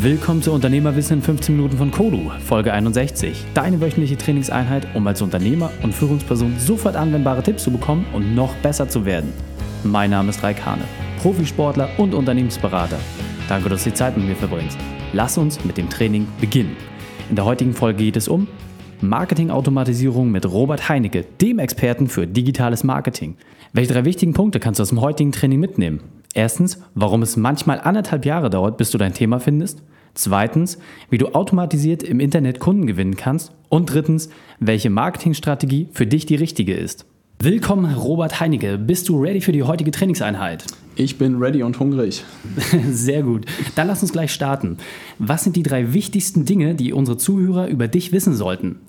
Willkommen zu Unternehmerwissen in 15 Minuten von Kodu, Folge 61. Deine wöchentliche Trainingseinheit, um als Unternehmer und Führungsperson sofort anwendbare Tipps zu bekommen und noch besser zu werden. Mein Name ist Raik Hane, Profisportler und Unternehmensberater. Danke, dass du die Zeit mit mir verbringst. Lass uns mit dem Training beginnen. In der heutigen Folge geht es um Marketingautomatisierung mit Robert Heinecke, dem Experten für digitales Marketing. Welche drei wichtigen Punkte kannst du aus dem heutigen Training mitnehmen? Erstens, warum es manchmal anderthalb Jahre dauert, bis du dein Thema findest. Zweitens, wie du automatisiert im Internet Kunden gewinnen kannst. Und drittens, welche Marketingstrategie für dich die richtige ist. Willkommen, Robert Heinecke. Bist du ready für die heutige Trainingseinheit? Ich bin ready und hungrig. Sehr gut. Dann lass uns gleich starten. Was sind die drei wichtigsten Dinge, die unsere Zuhörer über dich wissen sollten?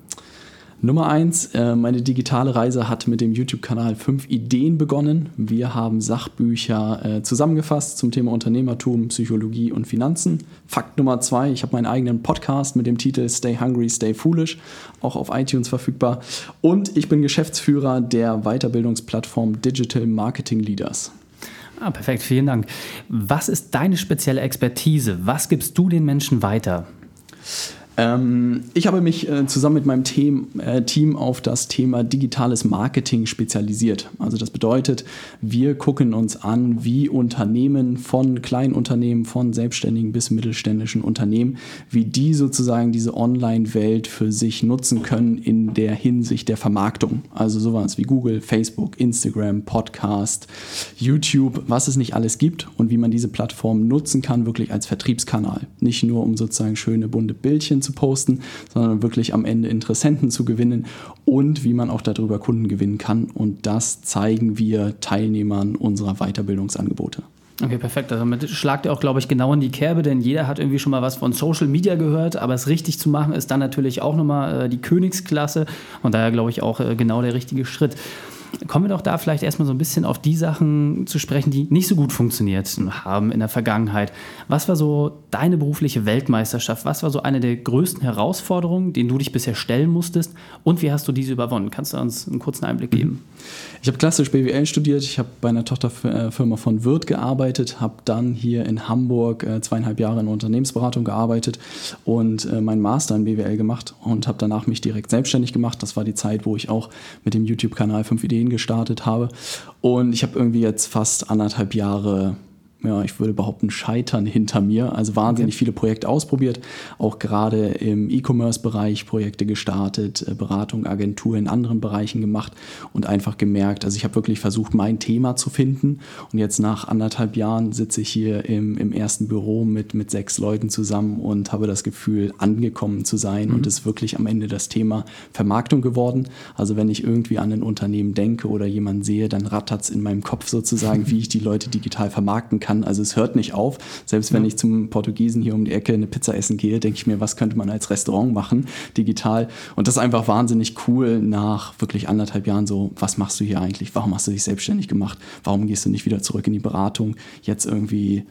Nummer eins, äh, meine digitale Reise hat mit dem YouTube-Kanal fünf Ideen begonnen. Wir haben Sachbücher äh, zusammengefasst zum Thema Unternehmertum, Psychologie und Finanzen. Fakt Nummer zwei, ich habe meinen eigenen Podcast mit dem Titel Stay Hungry, Stay Foolish, auch auf iTunes verfügbar. Und ich bin Geschäftsführer der Weiterbildungsplattform Digital Marketing Leaders. Ah, perfekt, vielen Dank. Was ist deine spezielle Expertise? Was gibst du den Menschen weiter? Ähm, ich habe mich äh, zusammen mit meinem Team, äh, Team auf das Thema digitales Marketing spezialisiert. Also das bedeutet, wir gucken uns an, wie Unternehmen von Kleinunternehmen, von selbstständigen bis mittelständischen Unternehmen, wie die sozusagen diese Online-Welt für sich nutzen können in der Hinsicht der Vermarktung. Also sowas wie Google, Facebook, Instagram, Podcast, YouTube, was es nicht alles gibt und wie man diese Plattform nutzen kann, wirklich als Vertriebskanal. Nicht nur um sozusagen schöne bunte Bildchen zu zu posten, sondern wirklich am Ende Interessenten zu gewinnen und wie man auch darüber Kunden gewinnen kann. Und das zeigen wir Teilnehmern unserer Weiterbildungsangebote. Okay, perfekt. Also damit schlagt ihr auch, glaube ich, genau in die Kerbe, denn jeder hat irgendwie schon mal was von Social Media gehört, aber es richtig zu machen ist dann natürlich auch nochmal äh, die Königsklasse und daher, glaube ich, auch äh, genau der richtige Schritt. Kommen wir doch da vielleicht erstmal so ein bisschen auf die Sachen zu sprechen, die nicht so gut funktioniert haben in der Vergangenheit. Was war so deine berufliche Weltmeisterschaft? Was war so eine der größten Herausforderungen, denen du dich bisher stellen musstest? Und wie hast du diese überwunden? Kannst du uns einen kurzen Einblick geben? Ich habe klassisch BWL studiert. Ich habe bei einer Tochterfirma von Wirth gearbeitet, habe dann hier in Hamburg äh, zweieinhalb Jahre in Unternehmensberatung gearbeitet und äh, meinen Master in BWL gemacht und habe danach mich direkt selbstständig gemacht. Das war die Zeit, wo ich auch mit dem YouTube-Kanal 5 Ideen gestartet habe. Und ich habe irgendwie jetzt fast anderthalb Jahre ja, ich würde behaupten, Scheitern hinter mir. Also wahnsinnig okay. viele Projekte ausprobiert, auch gerade im E-Commerce-Bereich Projekte gestartet, äh, Beratung, Agentur in anderen Bereichen gemacht und einfach gemerkt, also ich habe wirklich versucht, mein Thema zu finden. Und jetzt nach anderthalb Jahren sitze ich hier im, im ersten Büro mit, mit sechs Leuten zusammen und habe das Gefühl, angekommen zu sein mhm. und ist wirklich am Ende das Thema Vermarktung geworden. Also wenn ich irgendwie an ein Unternehmen denke oder jemanden sehe, dann rattert es in meinem Kopf sozusagen, wie ich die Leute digital vermarkten kann kann. Also es hört nicht auf. Selbst wenn ich zum Portugiesen hier um die Ecke eine Pizza essen gehe, denke ich mir, was könnte man als Restaurant machen, digital. Und das ist einfach wahnsinnig cool nach wirklich anderthalb Jahren so, was machst du hier eigentlich? Warum hast du dich selbstständig gemacht? Warum gehst du nicht wieder zurück in die Beratung? Jetzt irgendwie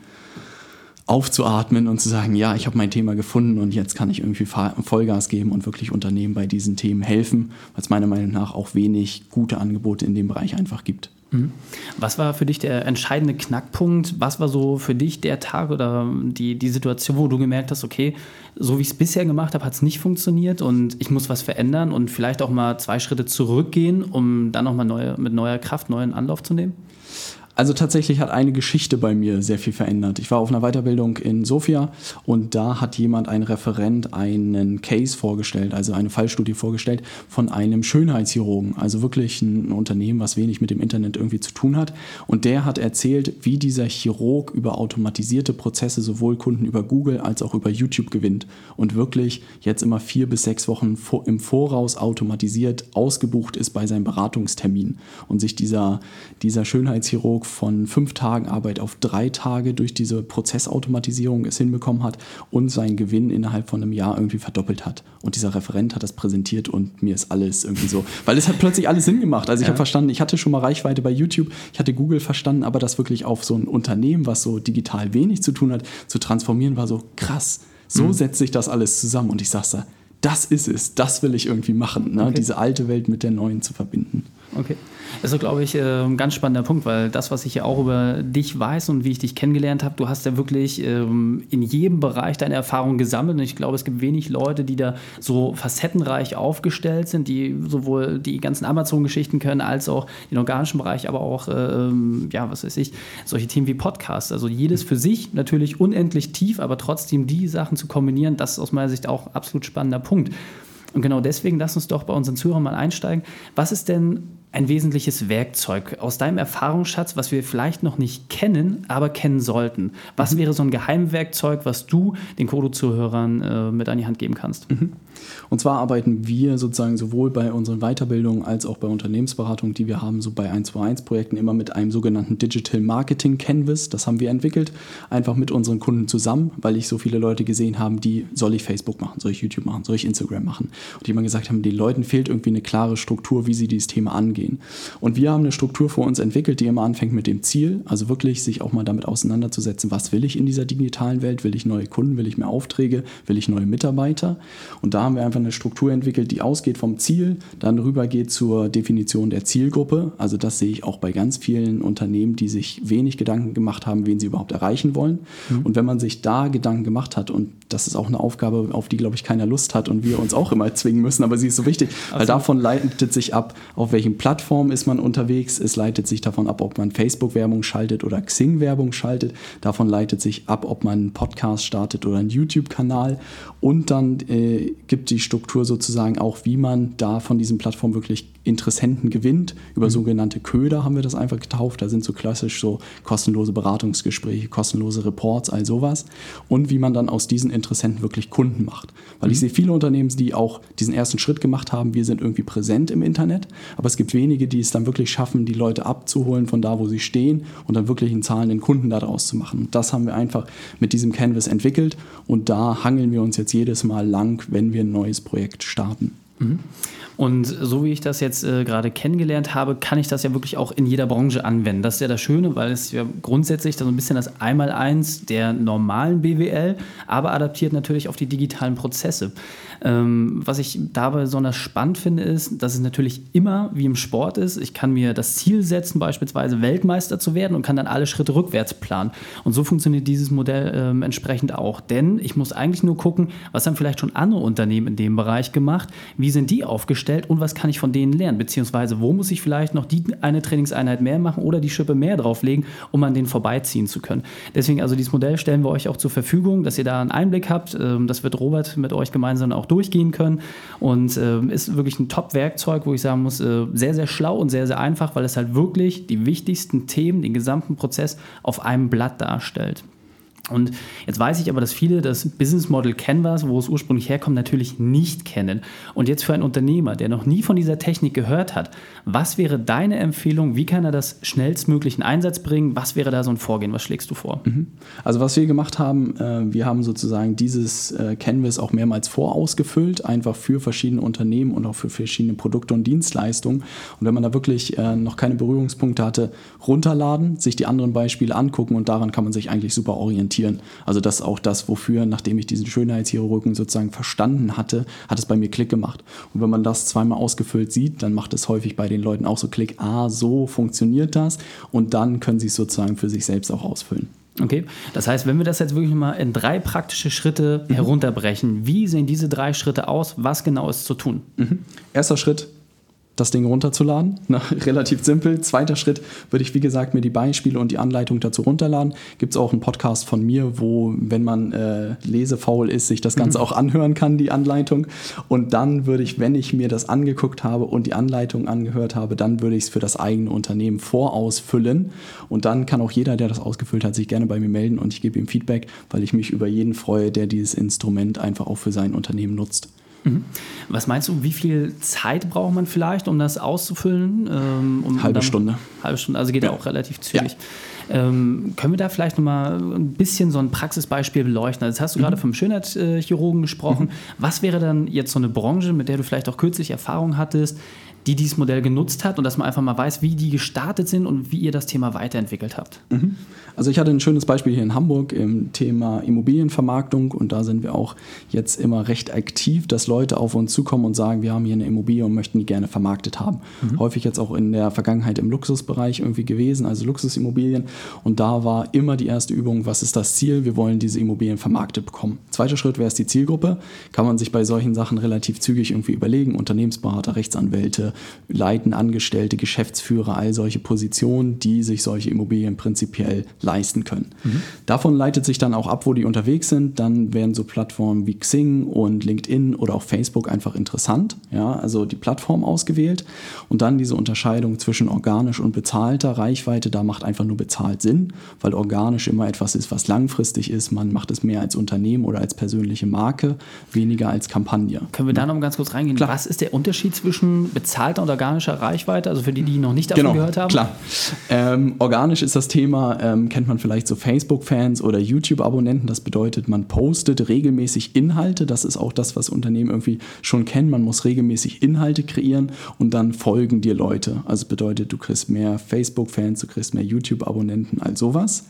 aufzuatmen und zu sagen, ja, ich habe mein Thema gefunden und jetzt kann ich irgendwie Vollgas geben und wirklich Unternehmen bei diesen Themen helfen, weil es meiner Meinung nach auch wenig gute Angebote in dem Bereich einfach gibt. Mhm. Was war für dich der entscheidende Knackpunkt? Was war so für dich der Tag oder die, die Situation, wo du gemerkt hast, okay, so wie ich es bisher gemacht habe, hat es nicht funktioniert und ich muss was verändern und vielleicht auch mal zwei Schritte zurückgehen, um dann nochmal neue, mit neuer Kraft neuen Anlauf zu nehmen? Also tatsächlich hat eine Geschichte bei mir sehr viel verändert. Ich war auf einer Weiterbildung in Sofia und da hat jemand, ein Referent, einen Case vorgestellt, also eine Fallstudie vorgestellt von einem Schönheitschirurgen, also wirklich ein Unternehmen, was wenig mit dem Internet irgendwie zu tun hat. Und der hat erzählt, wie dieser Chirurg über automatisierte Prozesse sowohl Kunden über Google als auch über YouTube gewinnt und wirklich jetzt immer vier bis sechs Wochen im Voraus automatisiert ausgebucht ist bei seinem Beratungstermin und sich dieser, dieser Schönheitschirurg von fünf Tagen Arbeit auf drei Tage durch diese Prozessautomatisierung es hinbekommen hat und seinen Gewinn innerhalb von einem Jahr irgendwie verdoppelt hat. Und dieser Referent hat das präsentiert und mir ist alles irgendwie so, weil es hat plötzlich alles Sinn gemacht. Also ich ja. habe verstanden, ich hatte schon mal Reichweite bei YouTube, ich hatte Google verstanden, aber das wirklich auf so ein Unternehmen, was so digital wenig zu tun hat, zu transformieren, war so krass. So mhm. setzt sich das alles zusammen und ich sag's da, das ist es, das will ich irgendwie machen, ne? okay. diese alte Welt mit der neuen zu verbinden. Okay. Das ist, glaube ich, äh, ein ganz spannender Punkt, weil das, was ich ja auch über dich weiß und wie ich dich kennengelernt habe, du hast ja wirklich ähm, in jedem Bereich deine Erfahrungen gesammelt. Und ich glaube, es gibt wenig Leute, die da so facettenreich aufgestellt sind, die sowohl die ganzen Amazon-Geschichten können, als auch den organischen Bereich, aber auch, ähm, ja, was weiß ich, solche Themen wie Podcasts. Also jedes für sich natürlich unendlich tief, aber trotzdem die Sachen zu kombinieren, das ist aus meiner Sicht auch absolut spannender Punkt. Und genau deswegen lass uns doch bei unseren Zuhörern mal einsteigen. Was ist denn ein wesentliches Werkzeug aus deinem Erfahrungsschatz, was wir vielleicht noch nicht kennen, aber kennen sollten? Was mhm. wäre so ein Geheimwerkzeug, was du den Kodo-Zuhörern äh, mit an die Hand geben kannst? Mhm. Und zwar arbeiten wir sozusagen sowohl bei unseren Weiterbildungen als auch bei Unternehmensberatungen, die wir haben, so bei 1 zu 1 Projekten immer mit einem sogenannten Digital Marketing Canvas. Das haben wir entwickelt, einfach mit unseren Kunden zusammen, weil ich so viele Leute gesehen habe, die soll ich Facebook machen, soll ich YouTube machen, soll ich Instagram machen? Und die immer gesagt haben, den Leuten fehlt irgendwie eine klare Struktur, wie sie dieses Thema angehen gehen. Und wir haben eine Struktur für uns entwickelt, die immer anfängt mit dem Ziel, also wirklich sich auch mal damit auseinanderzusetzen, was will ich in dieser digitalen Welt? Will ich neue Kunden? Will ich mehr Aufträge? Will ich neue Mitarbeiter? Und da haben wir einfach eine Struktur entwickelt, die ausgeht vom Ziel, dann rübergeht zur Definition der Zielgruppe. Also das sehe ich auch bei ganz vielen Unternehmen, die sich wenig Gedanken gemacht haben, wen sie überhaupt erreichen wollen. Mhm. Und wenn man sich da Gedanken gemacht hat, und das ist auch eine Aufgabe, auf die, glaube ich, keiner Lust hat und wir uns auch immer zwingen müssen, aber sie ist so wichtig, weil davon leitet sich ab, auf welchem Platz Plattform ist man unterwegs. Es leitet sich davon ab, ob man Facebook-Werbung schaltet oder Xing-Werbung schaltet. Davon leitet sich ab, ob man einen Podcast startet oder einen YouTube-Kanal. Und dann äh, gibt die Struktur sozusagen auch, wie man da von diesen Plattformen wirklich Interessenten gewinnt. Über mhm. sogenannte Köder haben wir das einfach getauft. Da sind so klassisch so kostenlose Beratungsgespräche, kostenlose Reports, all sowas. Und wie man dann aus diesen Interessenten wirklich Kunden macht. Weil mhm. ich sehe viele Unternehmen, die auch diesen ersten Schritt gemacht haben. Wir sind irgendwie präsent im Internet, aber es gibt wenige, die es dann wirklich schaffen, die Leute abzuholen von da, wo sie stehen und dann wirklich einen zahlenden Kunden daraus zu machen. Und das haben wir einfach mit diesem Canvas entwickelt und da hangeln wir uns jetzt jedes Mal lang, wenn wir ein neues Projekt starten. Mhm. Und so wie ich das jetzt äh, gerade kennengelernt habe, kann ich das ja wirklich auch in jeder Branche anwenden. Das ist ja das Schöne, weil es ja grundsätzlich so ein bisschen das Einmaleins der normalen BWL, aber adaptiert natürlich auf die digitalen Prozesse. Ähm, was ich dabei besonders spannend finde, ist, dass es natürlich immer wie im Sport ist. Ich kann mir das Ziel setzen, beispielsweise Weltmeister zu werden und kann dann alle Schritte rückwärts planen. Und so funktioniert dieses Modell ähm, entsprechend auch. Denn ich muss eigentlich nur gucken, was haben vielleicht schon andere Unternehmen in dem Bereich gemacht, wie sind die aufgestellt und was kann ich von denen lernen, beziehungsweise wo muss ich vielleicht noch die eine Trainingseinheit mehr machen oder die Schippe mehr drauflegen, um an denen vorbeiziehen zu können. Deswegen also dieses Modell stellen wir euch auch zur Verfügung, dass ihr da einen Einblick habt. Ähm, das wird Robert mit euch gemeinsam auch durchgehen können und äh, ist wirklich ein Top-Werkzeug, wo ich sagen muss, äh, sehr, sehr schlau und sehr, sehr einfach, weil es halt wirklich die wichtigsten Themen, den gesamten Prozess auf einem Blatt darstellt. Und jetzt weiß ich aber, dass viele das Business Model Canvas, wo es ursprünglich herkommt, natürlich nicht kennen. Und jetzt für einen Unternehmer, der noch nie von dieser Technik gehört hat, was wäre deine Empfehlung? Wie kann er das schnellstmöglich in Einsatz bringen? Was wäre da so ein Vorgehen? Was schlägst du vor? Mhm. Also was wir gemacht haben, äh, wir haben sozusagen dieses äh, Canvas auch mehrmals vorausgefüllt, einfach für verschiedene Unternehmen und auch für verschiedene Produkte und Dienstleistungen. Und wenn man da wirklich äh, noch keine Berührungspunkte hatte, runterladen, sich die anderen Beispiele angucken und daran kann man sich eigentlich super orientieren reflektieren. Also das ist auch das, wofür, nachdem ich diesen Schönheitschirurgen sozusagen verstanden hatte, hat es bei mir Klick gemacht. Und wenn man das zweimal ausgefüllt sieht, dann macht es häufig bei den Leuten auch so Klick, ah, so funktioniert das. Und dann können sie es sozusagen für sich selbst auch ausfüllen. Okay, das heißt, wenn wir das jetzt wirklich mal in drei praktische Schritte mhm. herunterbrechen, wie sehen diese drei Schritte aus? Was genau ist zu tun? Mhm. Erster Schritt, das Ding runterzuladen. Na, relativ simpel. Zweiter Schritt würde ich, wie gesagt, mir die Beispiele und die Anleitung dazu runterladen. Gibt es auch einen Podcast von mir, wo, wenn man äh, lesefaul ist, sich das Ganze mhm. auch anhören kann, die Anleitung. Und dann würde ich, wenn ich mir das angeguckt habe und die Anleitung angehört habe, dann würde ich es für das eigene Unternehmen vorausfüllen. Und dann kann auch jeder, der das ausgefüllt hat, sich gerne bei mir melden und ich gebe ihm Feedback, weil ich mich über jeden freue, der dieses Instrument einfach auch für sein Unternehmen nutzt. Mhm. Was meinst du, wie viel Zeit braucht man vielleicht, um das auszufüllen? Ähm, um, halbe Stunde. Halbe Stunde, also geht ja auch relativ zügig. Ja. Ähm, können wir da vielleicht nochmal ein bisschen so ein Praxisbeispiel beleuchten? Also jetzt hast du mhm. gerade vom Schönheitschirurgen gesprochen. Mhm. Was wäre dann jetzt so eine Branche, mit der du vielleicht auch kürzlich Erfahrung hattest, die dieses Modell genutzt hat und dass man einfach mal weiß, wie die gestartet sind und wie ihr das Thema weiterentwickelt habt. Mhm. Also ich hatte ein schönes Beispiel hier in Hamburg im Thema Immobilienvermarktung und da sind wir auch jetzt immer recht aktiv, dass Leute auf uns zukommen und sagen, wir haben hier eine Immobilie und möchten die gerne vermarktet haben. Mhm. Häufig jetzt auch in der Vergangenheit im Luxusbereich irgendwie gewesen, also Luxusimmobilien und da war immer die erste Übung, was ist das Ziel? Wir wollen diese Immobilien vermarktet bekommen. Zweiter Schritt wäre es die Zielgruppe. Kann man sich bei solchen Sachen relativ zügig irgendwie überlegen. Unternehmensberater, Rechtsanwälte, leiten Angestellte, Geschäftsführer, all solche Positionen, die sich solche Immobilien prinzipiell leisten können. Mhm. Davon leitet sich dann auch ab, wo die unterwegs sind. Dann werden so Plattformen wie Xing und LinkedIn oder auch Facebook einfach interessant. Ja, also die Plattform ausgewählt und dann diese Unterscheidung zwischen organisch und bezahlter Reichweite. Da macht einfach nur bezahlt Sinn, weil organisch immer etwas ist, was langfristig ist. Man macht es mehr als Unternehmen oder als persönliche Marke, weniger als Kampagne. Können wir da noch mal ganz kurz reingehen? Klar. Was ist der Unterschied zwischen bezahlter und organischer Reichweite? Also für die, die noch nicht davon genau, gehört haben. Klar. Ähm, organisch ist das Thema, ähm, kennt man vielleicht so Facebook-Fans oder YouTube-Abonnenten. Das bedeutet, man postet regelmäßig Inhalte. Das ist auch das, was Unternehmen irgendwie schon kennen. Man muss regelmäßig Inhalte kreieren und dann folgen dir Leute. Also bedeutet, du kriegst mehr Facebook-Fans, du kriegst mehr YouTube-Abonnenten, all sowas.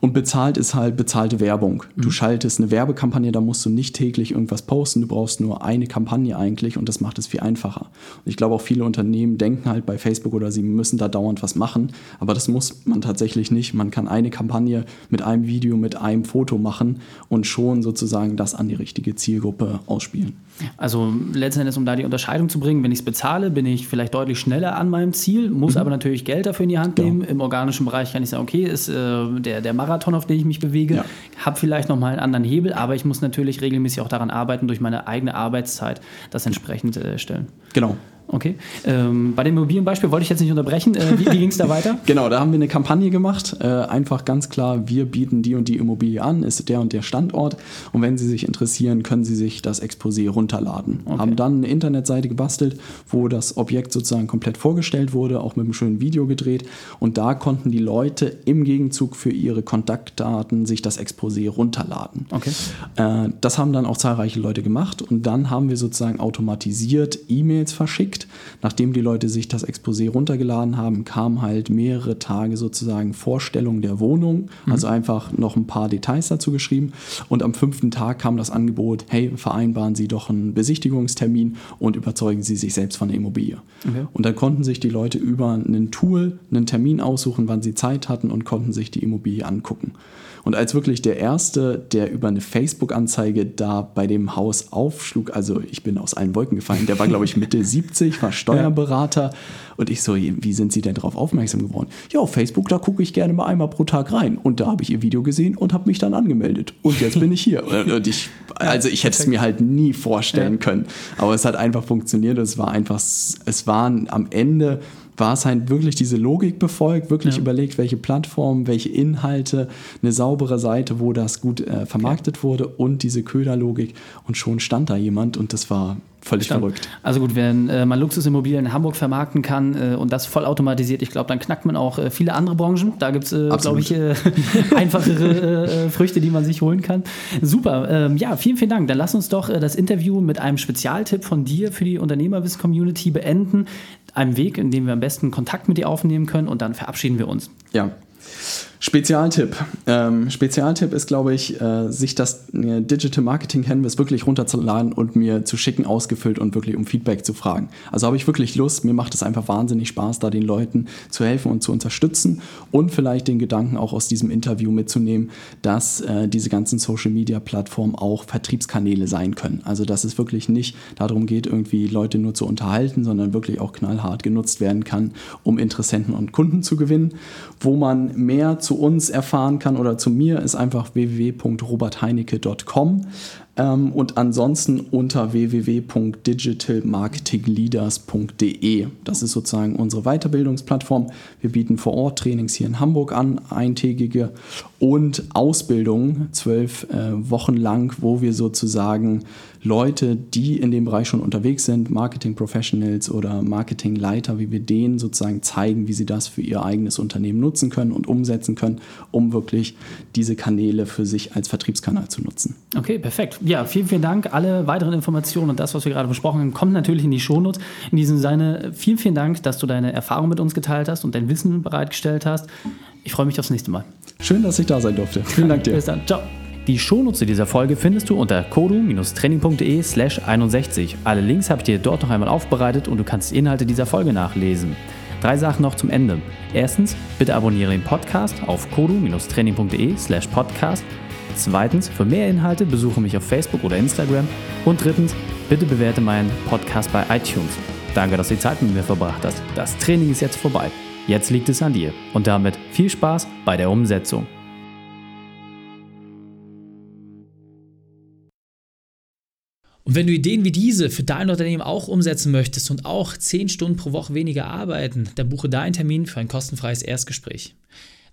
Und bezahlt ist halt bezahlte Werbung. Du mhm. schaltest eine Werbekampagne, da musst du nicht täglich irgendwas posten. Du brauchst nur eine Kampagne eigentlich und das macht es viel einfacher. Und ich glaube auch viele Unternehmen denken halt bei Facebook oder sie müssen da dauernd was machen, aber das muss man tatsächlich nicht. Man kann eine Kampagne mit einem Video, mit einem Foto machen und schon sozusagen das an die richtige Zielgruppe ausspielen. Also letztendlich, um da die Unterscheidung zu bringen, wenn ich es bezahle, bin ich vielleicht deutlich schneller an meinem Ziel, muss mhm. aber natürlich Geld dafür in die Hand nehmen. Ja. Im organischen Bereich kann ich sagen, okay, ist äh, der, der Marathon, auf den ich mich bewege, ja. habe vielleicht nochmal einen anderen Hebel, aber ich muss natürlich regelmäßig auch daran arbeiten, durch meine eigene Arbeitszeit das entsprechend äh, stellen. Genau. Okay. Ähm, bei dem Immobilienbeispiel wollte ich jetzt nicht unterbrechen. Äh, wie wie ging es da weiter? genau, da haben wir eine Kampagne gemacht. Äh, einfach ganz klar, wir bieten die und die Immobilie an, ist der und der Standort. Und wenn Sie sich interessieren, können Sie sich das Exposé runterladen. Okay. Haben dann eine Internetseite gebastelt, wo das Objekt sozusagen komplett vorgestellt wurde, auch mit einem schönen Video gedreht. Und da konnten die Leute im Gegenzug für ihre Kontaktdaten sich das Exposé runterladen. Okay. Äh, das haben dann auch zahlreiche Leute gemacht. Und dann haben wir sozusagen automatisiert E-Mails verschickt geschickt. Nachdem die Leute sich das Exposé runtergeladen haben, kam halt mehrere Tage sozusagen Vorstellung der Wohnung, mhm. also einfach noch ein paar Details dazu geschrieben. Und am fünften Tag kam das Angebot, hey, vereinbaren Sie doch einen Besichtigungstermin und überzeugen Sie sich selbst von der Immobilie. Okay. Und dann konnten sich die Leute über ein Tool einen Termin aussuchen, wann sie Zeit hatten und konnten sich die Immobilie angucken. Und als wirklich der Erste, der über eine Facebook-Anzeige da bei dem Haus aufschlug, also ich bin aus allen Wolken gefallen, der war, glaube ich, Mitte 70, war Steuerberater. Und ich so, wie sind Sie denn darauf aufmerksam geworden? Ja, auf Facebook, da gucke ich gerne mal einmal pro Tag rein. Und da habe ich Ihr Video gesehen und habe mich dann angemeldet. Und jetzt bin ich hier. Und ich, also ich hätte es mir halt nie vorstellen können. Aber es hat einfach funktioniert. Es war einfach, es waren am Ende war es halt wirklich diese Logik befolgt, wirklich ja. überlegt, welche Plattformen, welche Inhalte, eine saubere Seite, wo das gut äh, vermarktet okay. wurde und diese Köderlogik und schon stand da jemand und das war völlig Stand. verrückt. Also gut, wenn äh, man Luxusimmobilien in Hamburg vermarkten kann äh, und das vollautomatisiert, ich glaube, dann knackt man auch äh, viele andere Branchen. Da gibt es, äh, glaube ich, äh, einfachere äh, Früchte, die man sich holen kann. Super. Ähm, ja, vielen, vielen Dank. Dann lass uns doch das Interview mit einem Spezialtipp von dir für die Unternehmerwiss-Community beenden. Einem Weg, in dem wir am besten Kontakt mit dir aufnehmen können und dann verabschieden wir uns. Ja, Spezialtipp. Ähm, Spezialtipp ist, glaube ich, äh, sich das äh, Digital Marketing Canvas wirklich runterzuladen und mir zu schicken, ausgefüllt und wirklich um Feedback zu fragen. Also habe ich wirklich Lust, mir macht es einfach wahnsinnig Spaß, da den Leuten zu helfen und zu unterstützen und vielleicht den Gedanken auch aus diesem Interview mitzunehmen, dass äh, diese ganzen Social Media Plattformen auch Vertriebskanäle sein können. Also dass es wirklich nicht darum geht, irgendwie Leute nur zu unterhalten, sondern wirklich auch knallhart genutzt werden kann, um Interessenten und Kunden zu gewinnen, wo man mehr uns erfahren kann oder zu mir, ist einfach www.robertheinecke.com. Ähm, und ansonsten unter www.digitalmarketingleaders.de. Das ist sozusagen unsere Weiterbildungsplattform. Wir bieten vor Ort Trainings hier in Hamburg an, eintägige und Ausbildungen, zwölf äh, Wochen lang, wo wir sozusagen Leute, die in dem Bereich schon unterwegs sind, Marketing Professionals oder Marketingleiter, wie wir denen sozusagen zeigen, wie sie das für ihr eigenes Unternehmen nutzen können und umsetzen können, um wirklich diese Kanäle für sich als Vertriebskanal zu nutzen. Okay, perfekt ja, vielen, vielen Dank. Alle weiteren Informationen und das, was wir gerade besprochen haben, kommt natürlich in die Shownotes. In diesem Sinne, vielen, vielen Dank, dass du deine Erfahrung mit uns geteilt hast und dein Wissen bereitgestellt hast. Ich freue mich aufs nächste Mal. Schön, dass ich da sein durfte. Vielen Dank dir. Bis dann. Ciao. Die Shownotes zu dieser Folge findest du unter kodu-training.de slash 61. Alle Links habe ich dir dort noch einmal aufbereitet und du kannst die Inhalte dieser Folge nachlesen. Drei Sachen noch zum Ende. Erstens, bitte abonniere den Podcast auf kodu-training.de slash podcast. Zweitens, für mehr Inhalte besuche mich auf Facebook oder Instagram. Und drittens, bitte bewerte meinen Podcast bei iTunes. Danke, dass du die Zeit mit mir verbracht hast. Das Training ist jetzt vorbei. Jetzt liegt es an dir. Und damit viel Spaß bei der Umsetzung. Und wenn du Ideen wie diese für dein Unternehmen auch umsetzen möchtest und auch 10 Stunden pro Woche weniger arbeiten, dann buche deinen Termin für ein kostenfreies Erstgespräch.